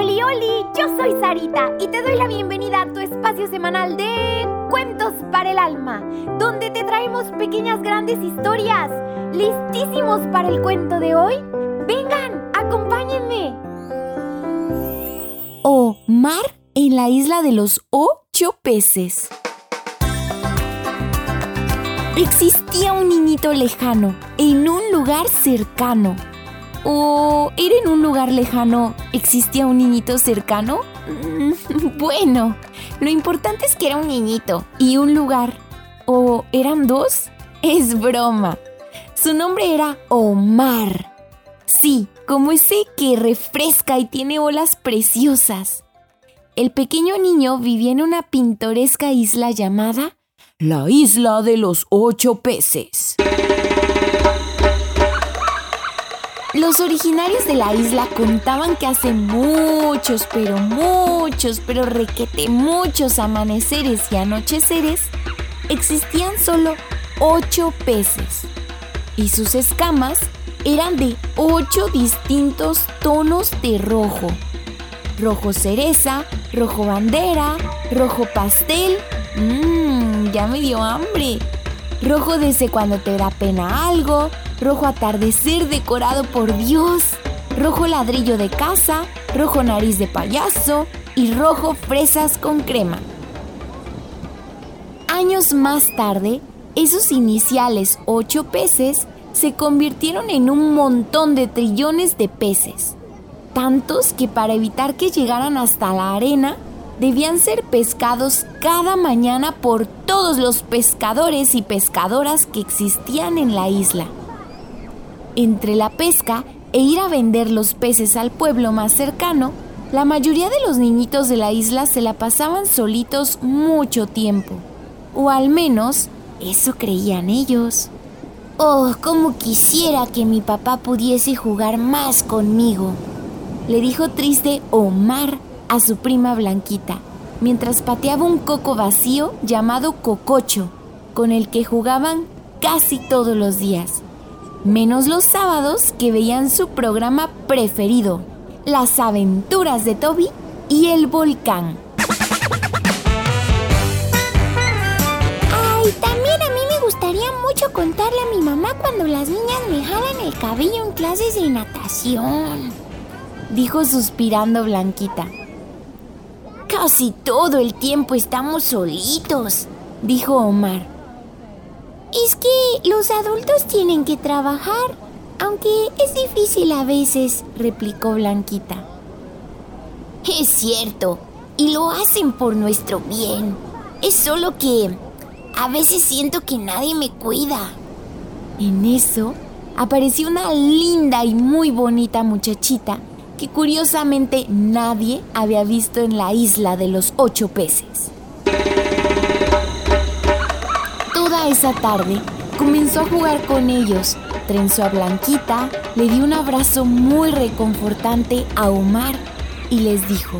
Oli, oli, yo soy Sarita y te doy la bienvenida a tu espacio semanal de Cuentos para el Alma, donde te traemos pequeñas grandes historias. ¿Listísimos para el cuento de hoy? Vengan, acompáñenme. O mar en la isla de los ocho peces. Existía un niñito lejano, en un lugar cercano ¿O era en un lugar lejano existía un niñito cercano? Mm, bueno, lo importante es que era un niñito y un lugar. ¿O eran dos? Es broma. Su nombre era Omar. Sí, como ese que refresca y tiene olas preciosas. El pequeño niño vivía en una pintoresca isla llamada la isla de los ocho peces. Los originarios de la isla contaban que hace muchos, pero muchos, pero requete muchos amaneceres y anocheceres, existían solo ocho peces. Y sus escamas eran de ocho distintos tonos de rojo. Rojo cereza, rojo bandera, rojo pastel. Mmm, ya me dio hambre. Rojo desde cuando te da pena algo, rojo atardecer decorado por Dios, rojo ladrillo de casa, rojo nariz de payaso. Y rojo fresas con crema. Años más tarde, esos iniciales ocho peces se convirtieron en un montón de trillones de peces, tantos que para evitar que llegaran hasta la arena, debían ser pescados cada mañana por todos los pescadores y pescadoras que existían en la isla entre la pesca e ir a vender los peces al pueblo más cercano, la mayoría de los niñitos de la isla se la pasaban solitos mucho tiempo. O al menos eso creían ellos. Oh, cómo quisiera que mi papá pudiese jugar más conmigo, le dijo triste Omar a su prima Blanquita, mientras pateaba un coco vacío llamado cococho, con el que jugaban casi todos los días menos los sábados que veían su programa preferido, Las aventuras de Toby y el volcán. Ay, también a mí me gustaría mucho contarle a mi mamá cuando las niñas me jalan el cabello en clases de natación, dijo suspirando Blanquita. Casi todo el tiempo estamos solitos, dijo Omar. Es que los adultos tienen que trabajar, aunque es difícil a veces, replicó Blanquita. Es cierto, y lo hacen por nuestro bien. Es solo que a veces siento que nadie me cuida. En eso apareció una linda y muy bonita muchachita que curiosamente nadie había visto en la isla de los ocho peces esa tarde comenzó a jugar con ellos, trenzó a Blanquita, le dio un abrazo muy reconfortante a Omar y les dijo,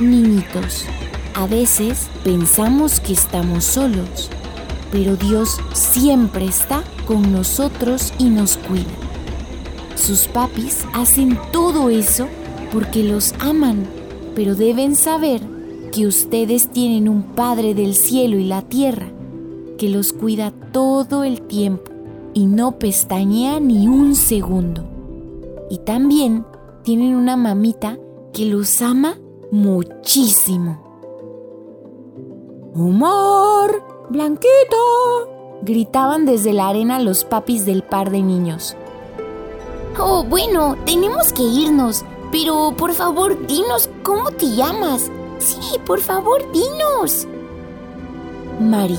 Niñitos, a veces pensamos que estamos solos, pero Dios siempre está con nosotros y nos cuida. Sus papis hacen todo eso porque los aman, pero deben saber que ustedes tienen un Padre del cielo y la tierra que los cuida todo el tiempo y no pestañea ni un segundo. Y también tienen una mamita que los ama muchísimo. ¡Omar! ¡Blanquita! gritaban desde la arena los papis del par de niños. Oh, bueno, tenemos que irnos, pero por favor dinos cómo te llamas. Sí, por favor, dinos. María.